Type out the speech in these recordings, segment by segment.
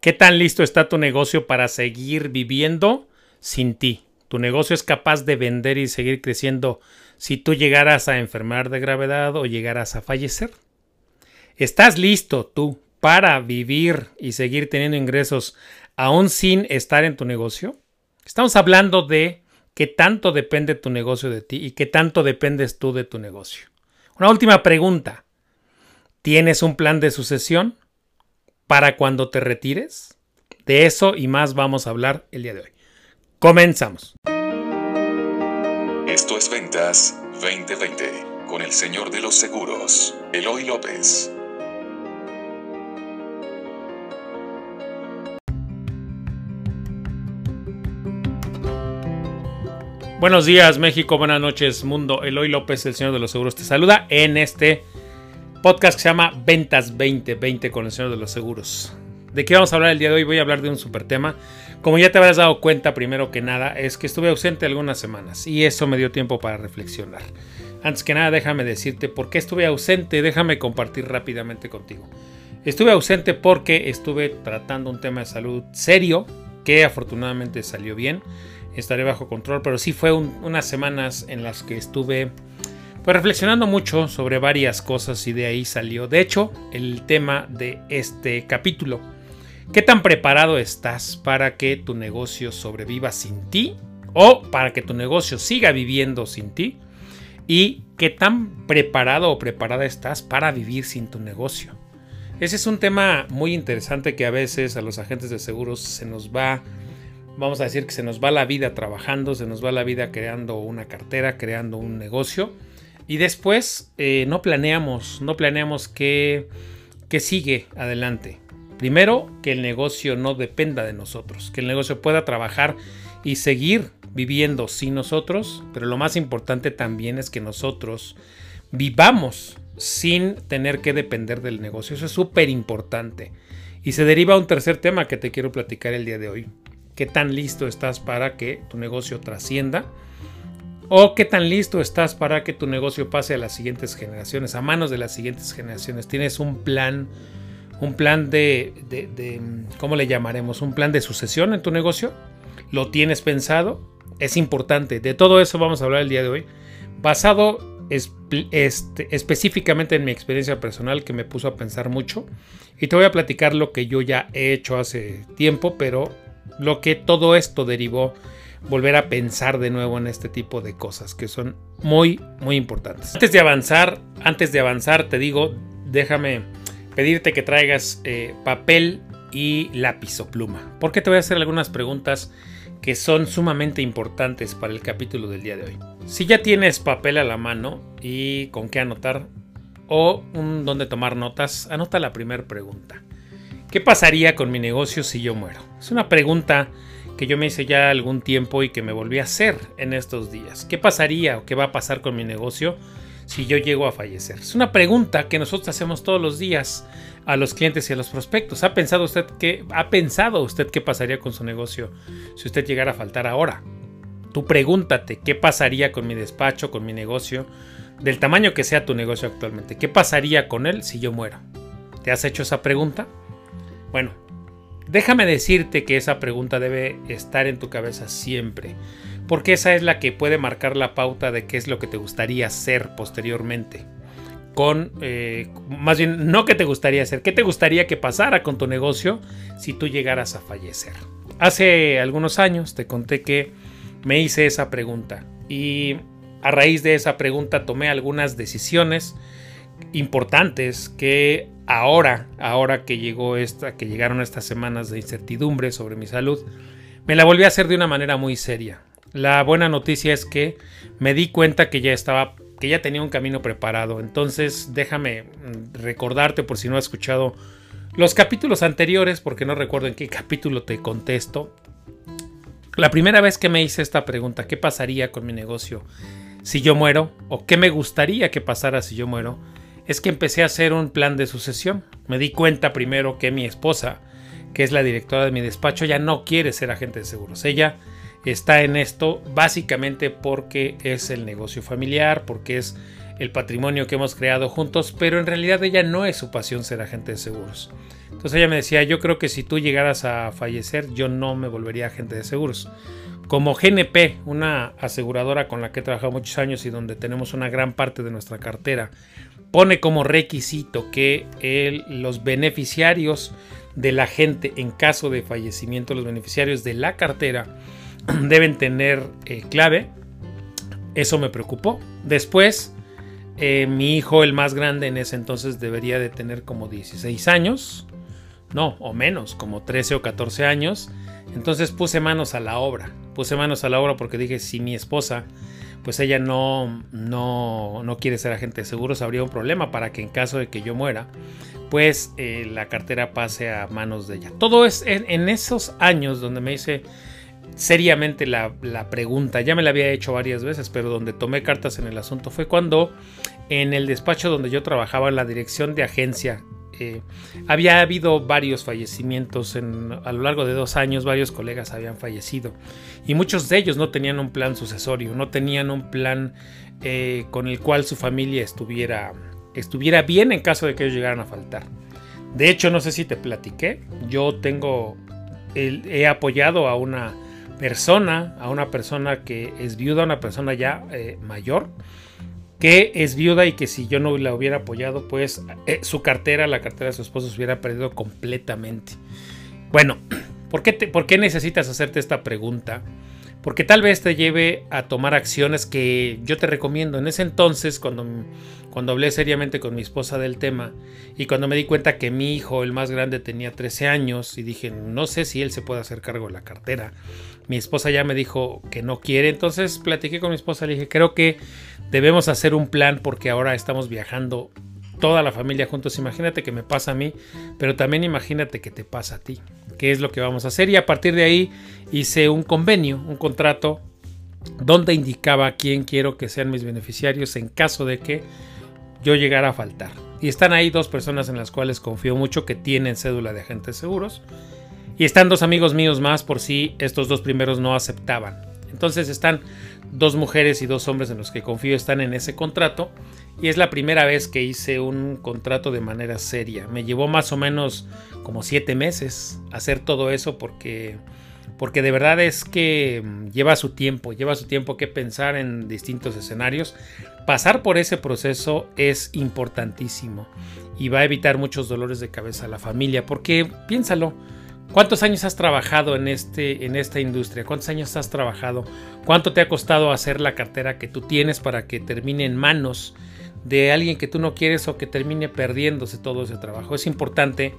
¿Qué tan listo está tu negocio para seguir viviendo sin ti? Tu negocio es capaz de vender y seguir creciendo si tú llegaras a enfermar de gravedad o llegaras a fallecer. ¿Estás listo tú para vivir y seguir teniendo ingresos aún sin estar en tu negocio? Estamos hablando de qué tanto depende tu negocio de ti y qué tanto dependes tú de tu negocio. Una última pregunta. ¿Tienes un plan de sucesión para cuando te retires? De eso y más vamos a hablar el día de hoy. Comenzamos. Esto es Ventas 2020 con el señor de los seguros, Eloy López. Buenos días México, buenas noches mundo. Eloy López, el señor de los seguros, te saluda en este podcast que se llama Ventas 2020 con el señor de los seguros. ¿De qué vamos a hablar el día de hoy? Voy a hablar de un super tema. Como ya te habrás dado cuenta, primero que nada, es que estuve ausente algunas semanas y eso me dio tiempo para reflexionar. Antes que nada, déjame decirte por qué estuve ausente, déjame compartir rápidamente contigo. Estuve ausente porque estuve tratando un tema de salud serio, que afortunadamente salió bien, estaré bajo control, pero sí fue unas semanas en las que estuve pues reflexionando mucho sobre varias cosas y de ahí salió, de hecho, el tema de este capítulo. ¿Qué tan preparado estás para que tu negocio sobreviva sin ti o para que tu negocio siga viviendo sin ti? ¿Y qué tan preparado o preparada estás para vivir sin tu negocio? Ese es un tema muy interesante que a veces a los agentes de seguros se nos va, vamos a decir que se nos va la vida trabajando, se nos va la vida creando una cartera, creando un negocio y después eh, no planeamos, no planeamos qué, qué sigue adelante. Primero, que el negocio no dependa de nosotros, que el negocio pueda trabajar y seguir viviendo sin nosotros, pero lo más importante también es que nosotros vivamos sin tener que depender del negocio. Eso es súper importante. Y se deriva un tercer tema que te quiero platicar el día de hoy. ¿Qué tan listo estás para que tu negocio trascienda? ¿O qué tan listo estás para que tu negocio pase a las siguientes generaciones, a manos de las siguientes generaciones? ¿Tienes un plan un plan de, ¿cómo le llamaremos? Un plan de sucesión en tu negocio. ¿Lo tienes pensado? Es importante. De todo eso vamos a hablar el día de hoy. Basado este, específicamente en mi experiencia personal que me puso a pensar mucho. Y te voy a platicar lo que yo ya he hecho hace tiempo, pero lo que todo esto derivó volver a pensar de nuevo en este tipo de cosas que son muy muy importantes. Antes de avanzar, antes de avanzar te digo, déjame pedirte que traigas eh, papel y lápiz o pluma, porque te voy a hacer algunas preguntas que son sumamente importantes para el capítulo del día de hoy. Si ya tienes papel a la mano y con qué anotar o un donde tomar notas, anota la primera pregunta. ¿Qué pasaría con mi negocio si yo muero? Es una pregunta que yo me hice ya algún tiempo y que me volví a hacer en estos días. ¿Qué pasaría o qué va a pasar con mi negocio si yo llego a fallecer? Es una pregunta que nosotros hacemos todos los días a los clientes y a los prospectos. ¿Ha pensado usted qué, ha pensado usted qué pasaría con su negocio si usted llegara a faltar ahora? Tú pregúntate qué pasaría con mi despacho, con mi negocio, del tamaño que sea tu negocio actualmente. ¿Qué pasaría con él si yo muero? ¿Te has hecho esa pregunta? Bueno, déjame decirte que esa pregunta debe estar en tu cabeza siempre porque esa es la que puede marcar la pauta de qué es lo que te gustaría hacer posteriormente. Con, eh, más bien, no qué te gustaría hacer, qué te gustaría que pasara con tu negocio si tú llegaras a fallecer. Hace algunos años te conté que me hice esa pregunta y a raíz de esa pregunta tomé algunas decisiones importantes que ahora, ahora que llegó esta, que llegaron estas semanas de incertidumbre sobre mi salud, me la volví a hacer de una manera muy seria. La buena noticia es que me di cuenta que ya estaba, que ya tenía un camino preparado. Entonces, déjame mm, recordarte por si no has escuchado los capítulos anteriores, porque no recuerdo en qué capítulo te contesto. La primera vez que me hice esta pregunta, ¿qué pasaría con mi negocio si yo muero? ¿O qué me gustaría que pasara si yo muero? Es que empecé a hacer un plan de sucesión. Me di cuenta primero que mi esposa, que es la directora de mi despacho, ya no quiere ser agente de seguros. Ella está en esto básicamente porque es el negocio familiar, porque es el patrimonio que hemos creado juntos, pero en realidad ella no es su pasión ser agente de seguros. Entonces ella me decía, yo creo que si tú llegaras a fallecer, yo no me volvería agente de seguros. Como GNP, una aseguradora con la que he trabajado muchos años y donde tenemos una gran parte de nuestra cartera, pone como requisito que los beneficiarios de la gente en caso de fallecimiento, los beneficiarios de la cartera, deben tener eh, clave. Eso me preocupó. Después, eh, mi hijo, el más grande en ese entonces, debería de tener como 16 años. No, o menos, como 13 o 14 años. Entonces puse manos a la obra. Puse manos a la obra porque dije, si mi esposa pues ella no, no, no quiere ser agente de seguros, habría un problema para que en caso de que yo muera, pues eh, la cartera pase a manos de ella. Todo es en, esos años donde me hice seriamente la, la, pregunta, ya me la había hecho varias veces, pero donde tomé cartas en el asunto fue cuando en el despacho donde yo trabajaba en la dirección de agencia había habido varios fallecimientos en, a lo largo de dos años, varios colegas habían fallecido y muchos de ellos no tenían un plan sucesorio, no tenían un plan eh, con el cual su familia estuviera, estuviera bien en caso de que ellos llegaran a faltar. De hecho, no sé si te platiqué, yo tengo, he apoyado a una persona, a una persona que es viuda, una persona ya eh, mayor, que es viuda y que si yo no la hubiera apoyado, pues eh, su cartera, la cartera de su esposo se hubiera perdido completamente. Bueno, ¿por qué, ¿por qué necesitas hacerte esta pregunta? Porque tal vez te lleve a tomar acciones que yo te recomiendo. En ese entonces, cuando, cuando hablé seriamente con mi esposa del tema y cuando me di cuenta que mi hijo, el más grande, tenía 13 años y dije, no sé si él se puede hacer cargo de la cartera. Mi esposa ya me dijo que no quiere, entonces platiqué con mi esposa, le dije, creo que debemos hacer un plan porque ahora estamos viajando toda la familia juntos. Imagínate que me pasa a mí, pero también imagínate que te pasa a ti. ¿Qué es lo que vamos a hacer? Y a partir de ahí hice un convenio, un contrato, donde indicaba quién quiero que sean mis beneficiarios en caso de que yo llegara a faltar. Y están ahí dos personas en las cuales confío mucho que tienen cédula de agentes seguros. Y están dos amigos míos más por si estos dos primeros no aceptaban. Entonces están dos mujeres y dos hombres en los que confío están en ese contrato y es la primera vez que hice un contrato de manera seria. Me llevó más o menos como siete meses hacer todo eso porque porque de verdad es que lleva su tiempo, lleva su tiempo que pensar en distintos escenarios. Pasar por ese proceso es importantísimo y va a evitar muchos dolores de cabeza a la familia porque piénsalo, ¿Cuántos años has trabajado en, este, en esta industria? ¿Cuántos años has trabajado? ¿Cuánto te ha costado hacer la cartera que tú tienes para que termine en manos de alguien que tú no quieres o que termine perdiéndose todo ese trabajo? Es importante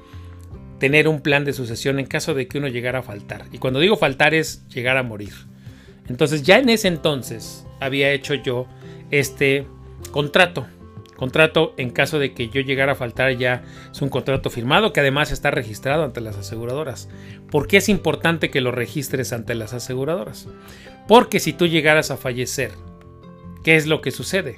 tener un plan de sucesión en caso de que uno llegara a faltar. Y cuando digo faltar es llegar a morir. Entonces ya en ese entonces había hecho yo este contrato Contrato en caso de que yo llegara a faltar ya es un contrato firmado que además está registrado ante las aseguradoras. ¿Por qué es importante que lo registres ante las aseguradoras? Porque si tú llegaras a fallecer, ¿qué es lo que sucede?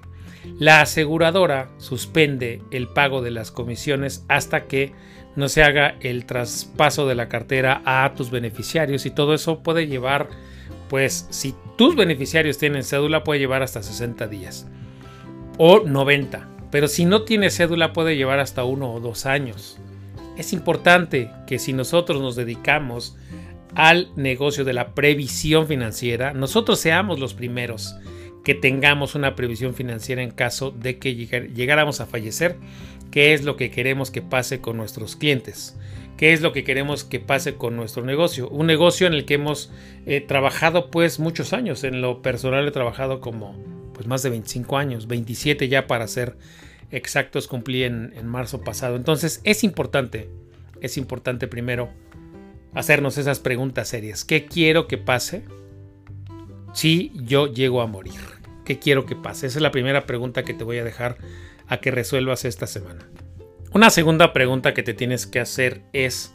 La aseguradora suspende el pago de las comisiones hasta que no se haga el traspaso de la cartera a tus beneficiarios y todo eso puede llevar, pues si tus beneficiarios tienen cédula puede llevar hasta 60 días o 90 pero si no tiene cédula puede llevar hasta uno o dos años. Es importante que si nosotros nos dedicamos al negocio de la previsión financiera, nosotros seamos los primeros que tengamos una previsión financiera en caso de que llegáramos a fallecer, qué es lo que queremos que pase con nuestros clientes, qué es lo que queremos que pase con nuestro negocio, un negocio en el que hemos eh, trabajado pues muchos años, en lo personal he trabajado como pues más de 25 años, 27 ya para ser exactos cumplí en, en marzo pasado. Entonces es importante, es importante primero hacernos esas preguntas serias. ¿Qué quiero que pase si yo llego a morir? ¿Qué quiero que pase? Esa es la primera pregunta que te voy a dejar a que resuelvas esta semana. Una segunda pregunta que te tienes que hacer es,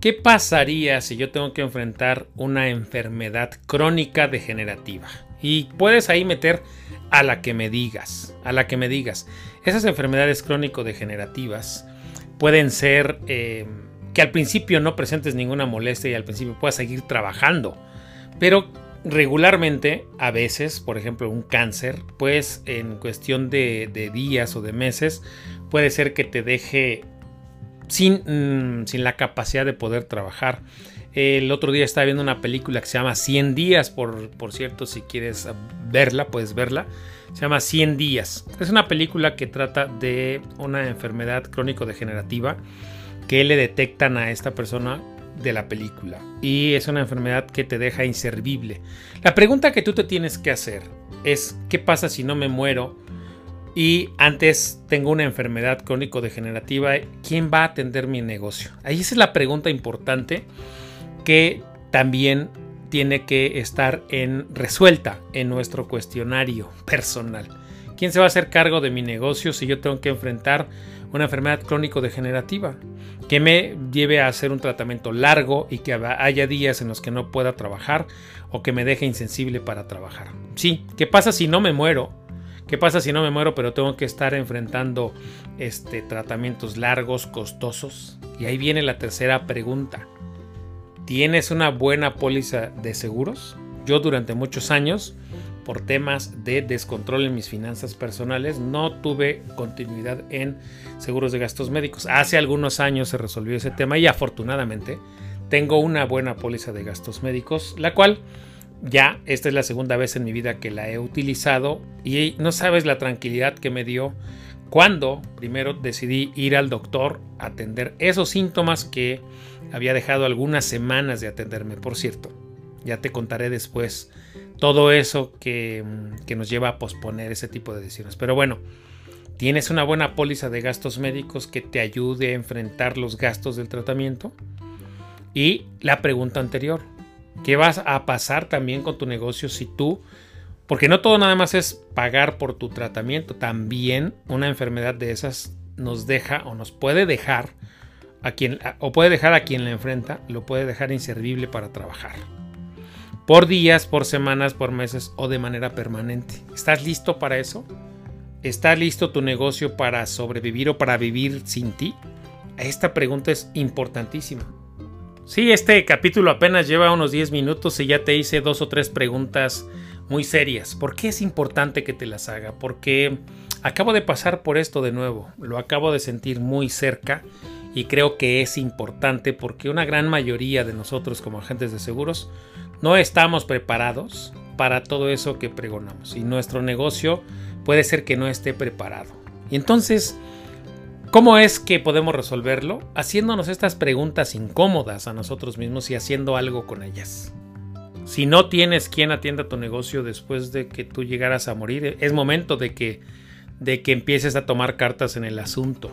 ¿qué pasaría si yo tengo que enfrentar una enfermedad crónica degenerativa? Y puedes ahí meter a la que me digas, a la que me digas. Esas enfermedades crónico-degenerativas pueden ser eh, que al principio no presentes ninguna molestia y al principio puedas seguir trabajando, pero regularmente, a veces, por ejemplo, un cáncer, pues en cuestión de, días o de meses, puede ser que te deje sin, mm, sin, la capacidad de poder trabajar. El otro día estaba viendo una película que se llama 100 días, por, por cierto, si quieres verla, puedes verla. Se llama 100 días. Es una película que trata de una enfermedad crónico-degenerativa que le detectan a esta persona de la película. Y es una enfermedad que te deja inservible. La pregunta que tú te tienes que hacer es, ¿qué pasa si no me muero? Y antes tengo una enfermedad crónico-degenerativa, ¿quién va a atender mi negocio? Ahí es la pregunta importante que también tiene que estar en, resuelta en nuestro cuestionario personal. ¿Quién se va a hacer cargo de mi negocio si yo tengo que enfrentar una enfermedad crónico-degenerativa? Que me lleve a hacer un tratamiento largo y que haya días en los que no pueda trabajar o que me deje insensible para trabajar. Sí, ¿qué pasa si no me muero? ¿Qué pasa si no me muero pero tengo que estar enfrentando este, tratamientos largos, costosos? Y ahí viene la tercera pregunta. ¿Tienes una buena póliza de seguros? Yo durante muchos años, por temas de descontrol en mis finanzas personales, no tuve continuidad en seguros de gastos médicos. Hace algunos años se resolvió ese tema y afortunadamente tengo una buena póliza de gastos médicos, la cual ya esta es la segunda vez en mi vida que la he utilizado y no sabes la tranquilidad que me dio cuando primero decidí ir al doctor a atender esos síntomas que había dejado algunas semanas de atenderme, por cierto. Ya te contaré después todo eso que, que, nos lleva a posponer ese tipo de decisiones. Pero bueno, tienes una buena póliza de gastos médicos que te ayude a enfrentar los gastos del tratamiento. Y la pregunta anterior, ¿qué vas a pasar también con tu negocio si tú porque no todo nada más es pagar por tu tratamiento, también una enfermedad de esas nos deja o nos puede dejar a quien o puede dejar a quien la enfrenta, lo puede dejar inservible para trabajar. Por días, por semanas, por meses o de manera permanente. ¿Estás listo para eso? ¿Está listo tu negocio para sobrevivir o para vivir sin ti? Esta pregunta es importantísima. Sí, este capítulo apenas lleva unos 10 minutos y ya te hice dos o tres preguntas muy serias. ¿Por qué es importante que te las haga? Porque acabo de pasar por esto de nuevo, lo acabo de sentir muy cerca y creo que es importante porque una gran mayoría de nosotros como agentes de seguros no estamos preparados para todo eso que pregonamos y nuestro negocio puede ser que no esté preparado. Y entonces, ¿cómo es que podemos resolverlo? Haciéndonos estas preguntas incómodas a nosotros mismos y haciendo algo con ellas. Si no tienes quien atienda tu negocio después de que tú llegaras a morir, es momento de que, de que empieces a tomar cartas en el asunto.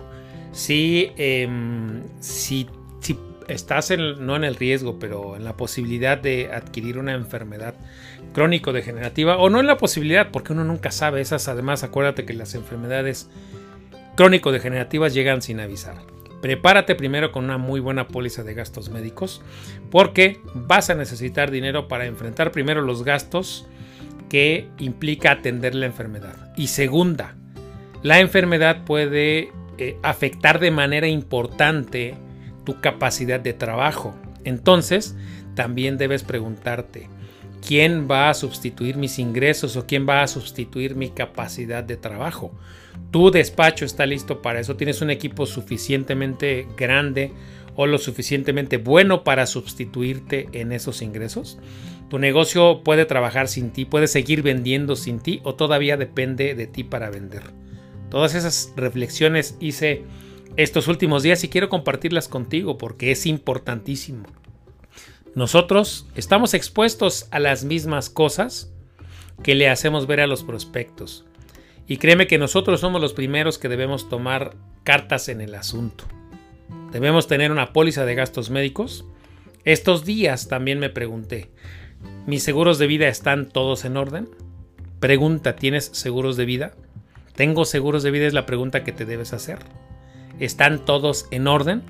Si, em, si, si estás en, no en el riesgo, pero en la posibilidad de adquirir una enfermedad crónico-degenerativa, o no en la posibilidad, porque uno nunca sabe, esas además acuérdate que las enfermedades crónico-degenerativas llegan sin avisar. Prepárate primero con una muy buena póliza de gastos médicos porque vas a necesitar dinero para enfrentar primero los gastos que implica atender la enfermedad. Y segunda, la enfermedad puede eh, afectar de manera importante tu capacidad de trabajo. Entonces, también debes preguntarte, ¿quién va a sustituir mis ingresos o quién va a sustituir mi capacidad de trabajo? tu despacho está listo para eso, tienes un equipo suficientemente grande o lo suficientemente bueno para sustituirte en esos ingresos. Tu negocio puede trabajar sin ti, puede seguir vendiendo sin ti o todavía depende de ti para vender. Todas esas reflexiones hice estos últimos días y quiero compartirlas contigo porque es importantísimo. Nosotros estamos expuestos a las mismas cosas que le hacemos ver a los prospectos. Y créeme que nosotros somos los primeros que debemos tomar cartas en el asunto. Debemos tener una póliza de gastos médicos. Estos días también me pregunté, ¿mis seguros de vida están todos en orden? Pregunta, ¿tienes seguros de vida? ¿Tengo seguros de vida? Es la pregunta que te debes hacer. ¿Están todos en orden?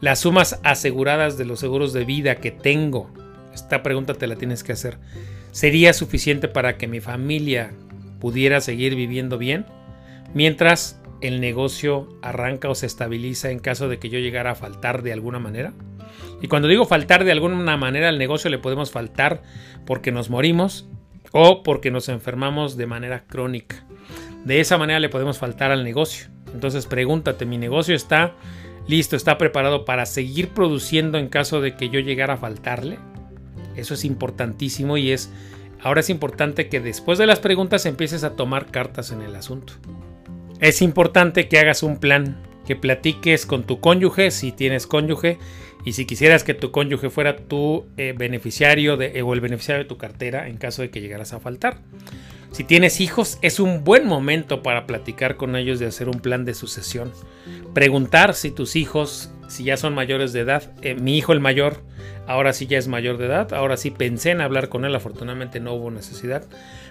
Las sumas aseguradas de los seguros de vida que tengo, esta pregunta te la tienes que hacer. ¿Sería suficiente para que mi familia pudiera seguir viviendo bien, mientras el negocio arranca o se estabiliza en caso de que yo llegara a faltar de alguna manera. Y cuando digo faltar de alguna manera al negocio le podemos faltar porque nos morimos o porque nos enfermamos de manera crónica. De esa manera le podemos faltar al negocio. Entonces pregúntate, ¿mi negocio está listo, está preparado para seguir produciendo en caso de que yo llegara a faltarle? Eso es importantísimo y es ahora es importante que después de las preguntas empieces a tomar cartas en el asunto. Es importante que hagas un plan, que platiques con tu cónyuge si tienes cónyuge y si quisieras que tu cónyuge fuera tu eh, beneficiario de, o el beneficiario de tu cartera en caso de que llegaras a faltar. Si tienes hijos, es un buen momento para platicar con ellos de hacer un plan de sucesión. Preguntar si tus hijos, si ya son mayores de edad, eh, mi hijo el mayor, ahora sí ya es mayor de edad, ahora sí pensé en hablar con él, afortunadamente no hubo necesidad,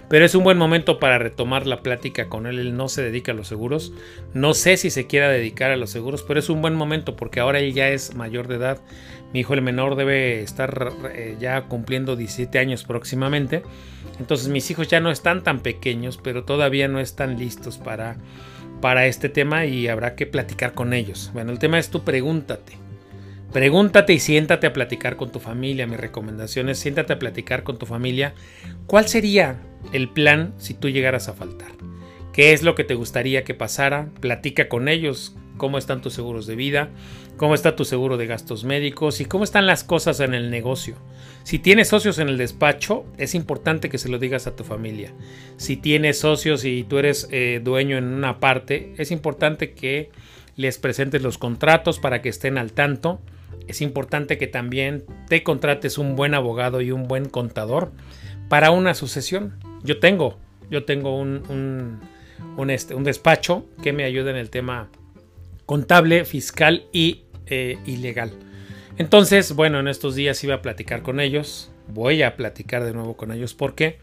pero es un buen momento para retomar la plática con él, él no se dedica a los seguros, no sé si se quiera dedicar a los seguros, pero es un buen momento porque ahora él ya es mayor de edad, mi hijo el menor debe estar eh, ya cumpliendo 17 años próximamente. Entonces mis hijos ya no están tan pequeños, pero todavía no están listos para, para este tema y habrá que platicar con ellos. Bueno, el tema es tú pregúntate. Pregúntate y siéntate a platicar con tu familia. Mi recomendación es siéntate a platicar con tu familia. ¿Cuál sería el plan si tú llegaras a faltar? ¿Qué es lo que te gustaría que pasara? Platica con ellos cómo están tus seguros de vida, cómo está tu seguro de gastos médicos y cómo están las cosas en el negocio. Si tienes socios en el despacho, es importante que se lo digas a tu familia. Si tienes socios y tú eres eh, dueño en una parte, es importante que les presentes los contratos para que estén al tanto. Es importante que también te contrates un buen abogado y un buen contador para una sucesión. Yo tengo, yo tengo un, un, este, un despacho que me ayuda en el tema contable, fiscal y eh, ilegal. Entonces, bueno, en estos días iba a platicar con ellos. Voy a platicar de nuevo con ellos porque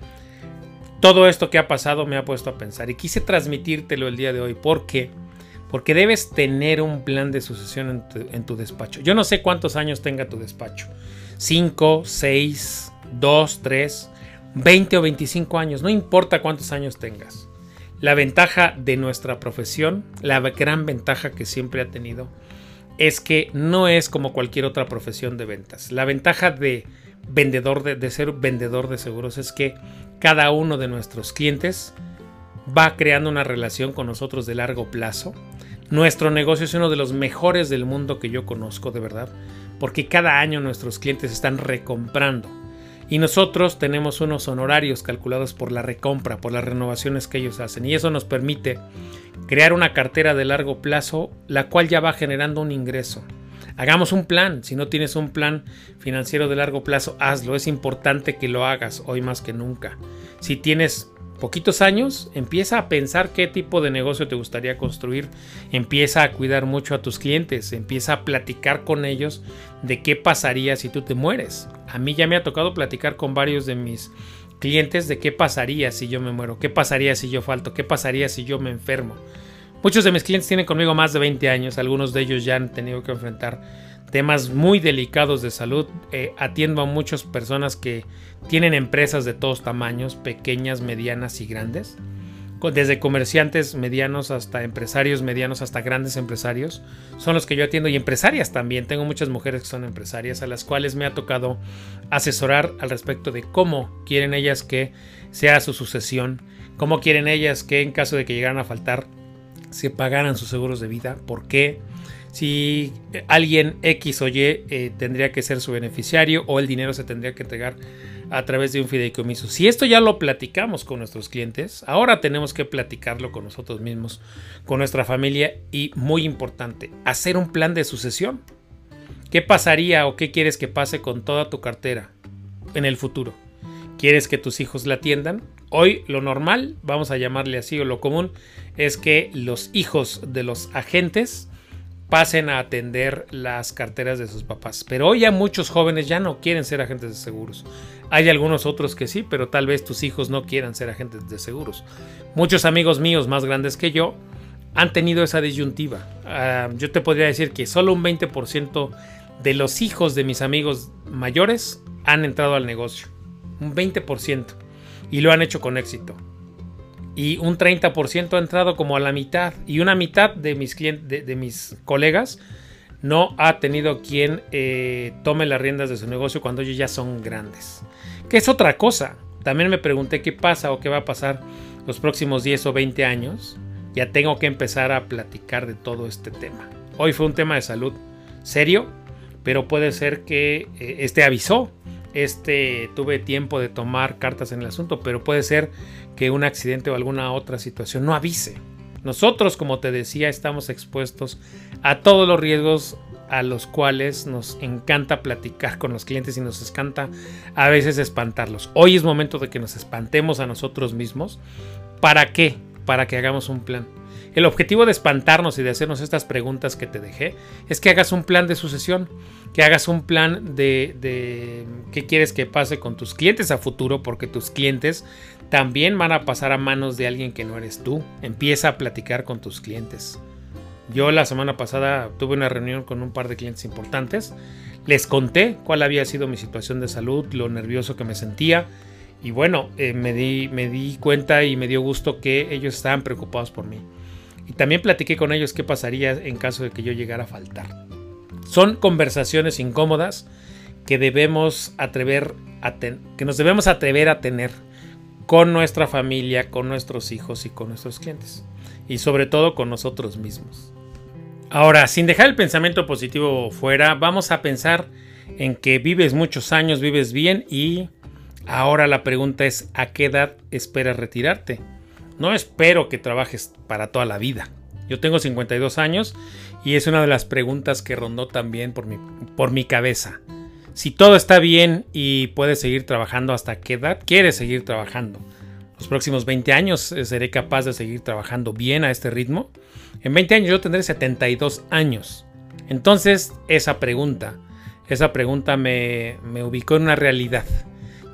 todo esto que ha pasado me ha puesto a pensar y quise transmitírtelo el día de hoy. ¿Por qué? Porque debes tener un plan de sucesión en tu, en tu despacho. Yo no sé cuántos años tenga tu despacho. 5, 6, 2, 3, 20 o 25 años. No importa cuántos años tengas. La ventaja de nuestra profesión, la gran ventaja que siempre ha tenido, es que no es como cualquier otra profesión de ventas. La ventaja de vendedor de, ser vendedor de seguros es que cada uno de nuestros clientes va creando una relación con nosotros de largo plazo. Nuestro negocio es uno de los mejores del mundo que yo conozco de verdad, porque cada año nuestros clientes están recomprando y nosotros tenemos unos honorarios calculados por la recompra, por las renovaciones que ellos hacen. Y eso nos permite crear una cartera de largo plazo, la cual ya va generando un ingreso. Hagamos un plan. Si no tienes un plan financiero de largo plazo, hazlo. Es importante que lo hagas hoy más que nunca. Si tienes poquitos años, empieza a pensar qué tipo de negocio te gustaría construir, empieza a cuidar mucho a tus clientes, empieza a platicar con ellos de qué pasaría si tú te mueres. A mí ya me ha tocado platicar con varios de mis clientes de qué pasaría si yo me muero, qué pasaría si yo falto, qué pasaría si yo me enfermo. Muchos de mis clientes tienen conmigo más de 20 años, algunos de ellos ya han tenido que enfrentar temas muy delicados de salud. Eh, atiendo a muchas personas que tienen empresas de todos tamaños, pequeñas, medianas y grandes. Desde comerciantes medianos hasta empresarios medianos hasta grandes empresarios son los que yo atiendo y empresarias también. Tengo muchas mujeres que son empresarias a las cuales me ha tocado asesorar al respecto de cómo quieren ellas que sea su sucesión, cómo quieren ellas que en caso de que llegaran a faltar se pagaran sus seguros de vida, por qué, si alguien X o Y eh, tendría que ser su beneficiario o el dinero se tendría que entregar a través de un fideicomiso. Si esto ya lo platicamos con nuestros clientes, ahora tenemos que platicarlo con nosotros mismos, con nuestra familia y muy importante, hacer un plan de sucesión. ¿Qué pasaría o qué quieres que pase con toda tu cartera en el futuro? ¿Quieres que tus hijos la atiendan? Hoy lo normal, vamos a llamarle así o lo común, es que los hijos de los agentes pasen a atender las carteras de sus papás. Pero hoy ya muchos jóvenes ya no quieren ser agentes de seguros. Hay algunos otros que sí, pero tal vez tus hijos no quieran ser agentes de seguros. Muchos amigos míos más grandes que yo han tenido esa disyuntiva. Ah, yo te podría decir que solo un 20% de los hijos de mis amigos mayores han entrado al negocio. Un 20%. Y lo han hecho con éxito y un 30% ha entrado como a la mitad y una mitad de mis clientes, de, mis colegas no ha tenido quien eh, tome las riendas de su negocio cuando ellos ya son grandes. Que es otra cosa. También me pregunté qué pasa o qué va a pasar los próximos 10 o 20 años. Ya tengo que empezar a platicar de todo este tema. Hoy fue un tema de salud serio, pero puede ser que eh, este avisó. Este tuve tiempo de tomar cartas en el asunto, pero puede ser que un accidente o alguna otra situación no avise. Nosotros, como te decía, estamos expuestos a todos los riesgos a los cuales nos encanta platicar con los clientes y nos encanta a veces espantarlos. Hoy es momento de que nos espantemos a nosotros mismos. ¿Para qué? Para que hagamos un plan. El objetivo de espantarnos y de hacernos estas preguntas que te dejé es que hagas un plan de sucesión, que hagas un plan de, de qué quieres que pase con tus clientes a futuro, porque tus clientes también van a pasar a manos de alguien que no eres tú. Empieza a platicar con tus clientes. Yo la semana pasada tuve una reunión con un par de clientes importantes. Les conté cuál había sido mi situación de salud, lo nervioso que me sentía. Y bueno, eh, me, di, me di cuenta y me dio gusto que ellos estaban preocupados por mí. Y también platiqué con ellos qué pasaría en caso de que yo llegara a faltar. Son conversaciones incómodas que debemos atrever a que nos debemos atrever a tener con nuestra familia, con nuestros hijos y con nuestros clientes. Y sobre todo con nosotros mismos. Ahora, sin dejar el pensamiento positivo fuera, vamos a pensar en que vives muchos años, vives bien y ahora la pregunta es ¿a qué edad esperas retirarte? No espero que trabajes para toda la vida. Yo tengo 52 años y es una de las preguntas que rondó también por mi, por mi cabeza. Si todo está bien y puedes seguir trabajando, ¿hasta qué edad quieres seguir trabajando? Los próximos 20 años eh, seré capaz de seguir trabajando bien a este ritmo. En 20 años yo tendré 72 años. Entonces, esa pregunta, esa pregunta me, me ubicó en una realidad.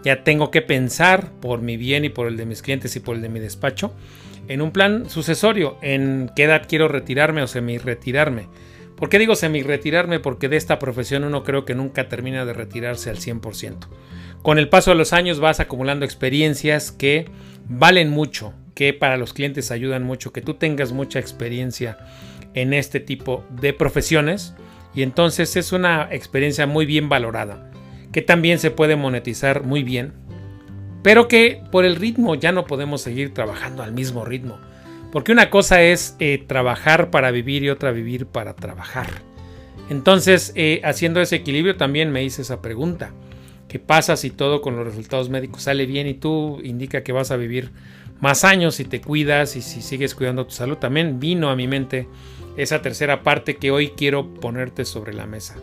Ya tengo que pensar por mi bien y por el de mis clientes y por el de mi despacho en un plan sucesorio, en qué edad quiero retirarme o semi-retirarme. ¿Por qué digo semi-retirarme? Porque de esta profesión uno creo que nunca termina de retirarse al 100%. Con el paso de los años vas acumulando experiencias que valen mucho, que para los clientes ayudan mucho, que tú tengas mucha experiencia en este tipo de profesiones y entonces es una experiencia muy bien valorada que también se puede monetizar muy bien, pero que por el ritmo ya no podemos seguir trabajando al mismo ritmo. Porque una cosa es eh, trabajar para vivir y otra vivir para trabajar. Entonces, eh, haciendo ese equilibrio, también me hice esa pregunta. ¿Qué pasa si todo con los resultados médicos sale bien y tú indica que vas a vivir más años si te cuidas y si sigues cuidando tu salud? También vino a mi mente esa tercera parte que hoy quiero ponerte sobre la mesa.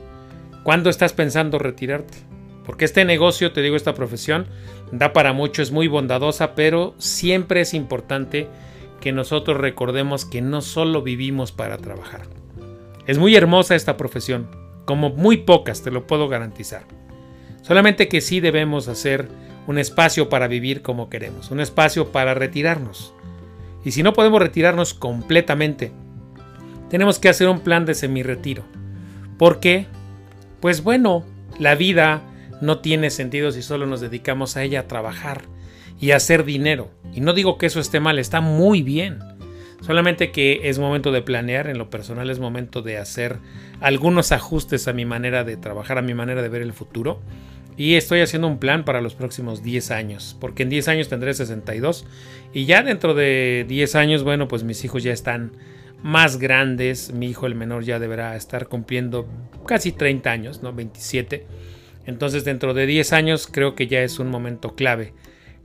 ¿Cuándo estás pensando retirarte? Porque este negocio, te digo, esta profesión, da para mucho, es muy bondadosa, pero siempre es importante que nosotros recordemos que no solo vivimos para trabajar. Es muy hermosa esta profesión, como muy pocas, te lo puedo garantizar. Solamente que sí debemos hacer un espacio para vivir como queremos, un espacio para retirarnos. Y si no podemos retirarnos completamente, tenemos que hacer un plan de semi-retiro. ¿Por qué? Pues bueno, la vida no tiene sentido si solo nos dedicamos a ella a trabajar y a hacer dinero. Y no digo que eso esté mal, está muy bien. Solamente que es momento de planear, en lo personal es momento de hacer algunos ajustes a mi manera de trabajar, a mi manera de ver el futuro. Y estoy haciendo un plan para los próximos 10 años, porque en 10 años tendré 62 y ya dentro de 10 años, bueno, pues mis hijos ya están más grandes, mi hijo el menor ya deberá estar cumpliendo casi 30 años, ¿no? 27 entonces dentro de 10 años creo que ya es un momento clave,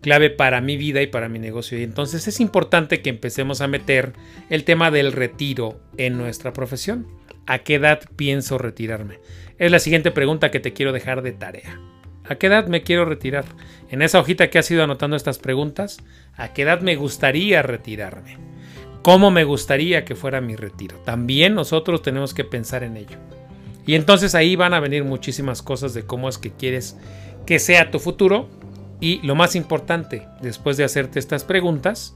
clave para mi vida y para mi negocio. Y entonces es importante que empecemos a meter el tema del retiro en nuestra profesión. ¿A qué edad pienso retirarme? Es la siguiente pregunta que te quiero dejar de tarea. ¿A qué edad me quiero retirar? En esa hojita que has ido anotando estas preguntas, ¿a qué edad me gustaría retirarme? ¿Cómo me gustaría que fuera mi retiro? También nosotros tenemos que pensar en ello. Y entonces ahí van a venir muchísimas cosas de cómo es que quieres que sea tu futuro. Y lo más importante, después de hacerte estas preguntas,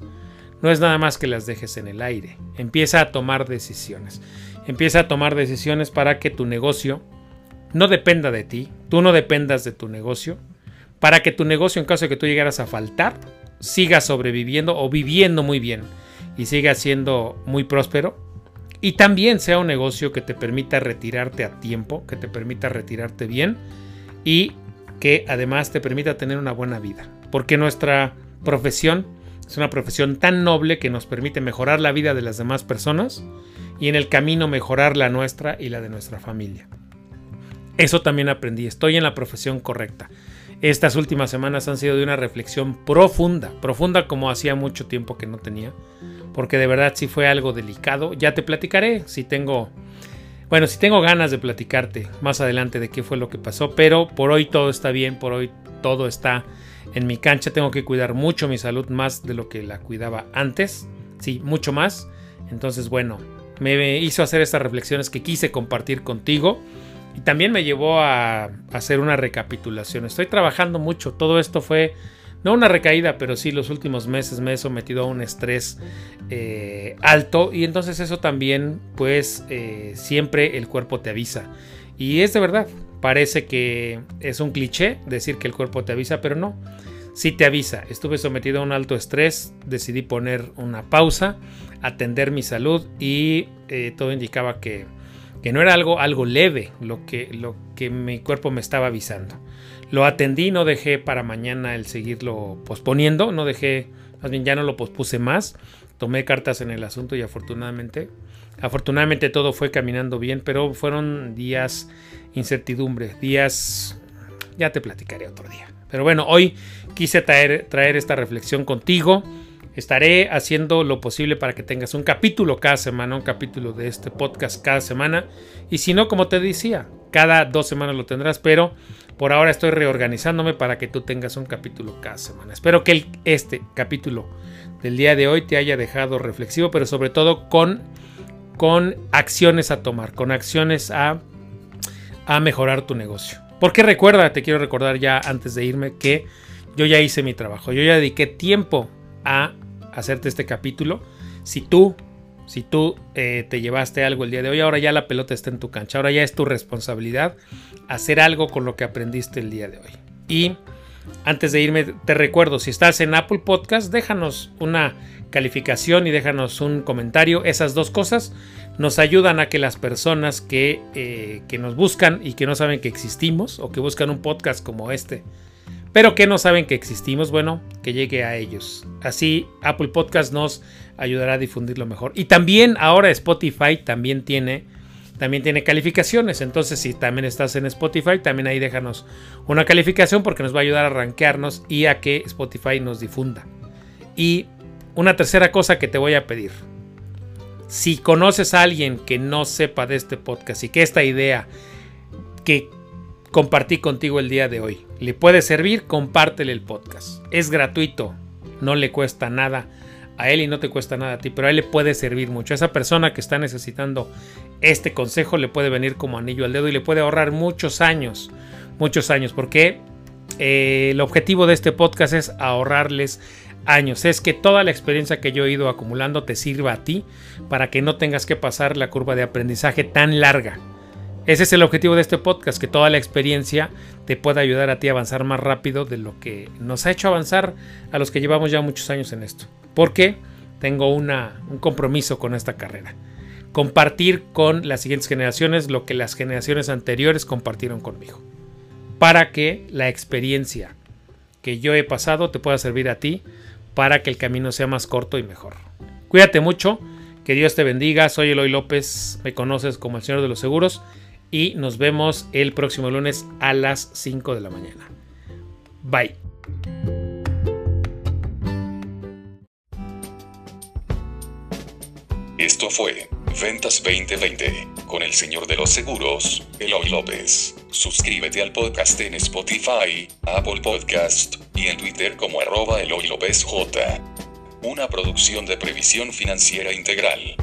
no es nada más que las dejes en el aire. Empieza a tomar decisiones. Empieza a tomar decisiones para que tu negocio no dependa de ti, tú no dependas de tu negocio, para que tu negocio, en caso de que tú llegaras a faltar, siga sobreviviendo o viviendo muy bien y siga siendo muy próspero y también sea un negocio que te permita retirarte a tiempo, que te permita retirarte bien y que además te permita tener una buena vida. Porque nuestra profesión es una profesión tan noble que nos permite mejorar la vida de las demás personas y en el camino mejorar la nuestra y la de nuestra familia. Eso también aprendí, estoy en la profesión correcta. Estas últimas semanas han sido de una reflexión profunda, profunda como hacía mucho tiempo que no tenía, porque de verdad sí fue algo delicado. Ya te platicaré si tengo, bueno, si tengo ganas de platicarte más adelante de qué fue lo que pasó, pero por hoy todo está bien, por hoy todo está en mi cancha. Tengo que cuidar mucho mi salud más de lo que la cuidaba antes, sí, mucho más. Entonces, bueno, me hizo hacer estas reflexiones que quise compartir contigo. Y también me llevó a hacer una recapitulación. Estoy trabajando mucho. Todo esto fue, no una recaída, pero sí los últimos meses me he sometido a un estrés eh, alto. Y entonces eso también, pues, eh, siempre el cuerpo te avisa. Y es de verdad. Parece que es un cliché decir que el cuerpo te avisa, pero no. Sí te avisa. Estuve sometido a un alto estrés. Decidí poner una pausa, atender mi salud y eh, todo indicaba que que no era algo, algo leve lo que, lo que mi cuerpo me estaba avisando. Lo atendí, no dejé para mañana el seguirlo posponiendo, no dejé, más bien ya no lo pospuse más, tomé cartas en el asunto y afortunadamente, afortunadamente todo fue caminando bien, pero fueron días incertidumbre, días, ya te platicaré otro día. Pero bueno, hoy quise traer, traer esta reflexión contigo Estaré haciendo lo posible para que tengas un capítulo cada semana, un capítulo de este podcast cada semana. Y si no, como te decía, cada dos semanas lo tendrás, pero por ahora estoy reorganizándome para que tú tengas un capítulo cada semana. Espero que este capítulo del día de hoy te haya dejado reflexivo, pero sobre todo con, con acciones a tomar, con acciones a, a mejorar tu negocio. Porque recuerda, te quiero recordar ya antes de irme que yo ya hice mi trabajo, yo ya dediqué tiempo a hacerte este capítulo. Si tú, si tú eh, te llevaste algo el día de hoy, ahora ya la pelota está en tu cancha, ahora ya es tu responsabilidad hacer algo con lo que aprendiste el día de hoy. Y antes de irme, te recuerdo, si estás en Apple Podcast, déjanos una calificación y déjanos un comentario. Esas dos cosas nos ayudan a que las personas que, eh, que nos buscan y que no saben que existimos o que buscan un podcast como este, pero que no saben que existimos, bueno, que llegue a ellos. Así Apple Podcast nos ayudará a difundirlo mejor. Y también ahora Spotify también tiene también tiene calificaciones. Entonces, si también estás en Spotify, también ahí déjanos una calificación porque nos va a ayudar a rankearnos y a que Spotify nos difunda. Y una tercera cosa que te voy a pedir. Si conoces a alguien que no sepa de este podcast y que esta idea que compartí contigo el día de hoy. ¿Le puede servir? Compártele el podcast. Es gratuito, no le cuesta nada a él y no te cuesta nada a ti, pero a él le puede servir mucho. A esa persona que está necesitando este consejo le puede venir como anillo al dedo y le puede ahorrar muchos años, muchos años, porque eh, el objetivo de este podcast es ahorrarles años. Es que toda la experiencia que yo he ido acumulando te sirva a ti para que no tengas que pasar la curva de aprendizaje tan larga ese es el objetivo de este podcast, que toda la experiencia te pueda ayudar a ti a avanzar más rápido de lo que nos ha hecho avanzar a los que llevamos ya muchos años en esto. Porque tengo un compromiso con esta carrera. Compartir con las siguientes generaciones lo que las generaciones anteriores compartieron conmigo. Para que la experiencia que yo he pasado te pueda servir a ti para que el camino sea más corto y mejor. Cuídate mucho, que Dios te bendiga. Soy Eloy López, me conoces como el Señor de los Seguros y nos vemos el próximo lunes a las 5 de la mañana. Bye. Esto fue Ventas 2020 con el señor de los seguros, Eloy López. Suscríbete al podcast en Spotify, Apple Podcast y en Twitter como arroba Eloy López J. Una producción de previsión financiera integral.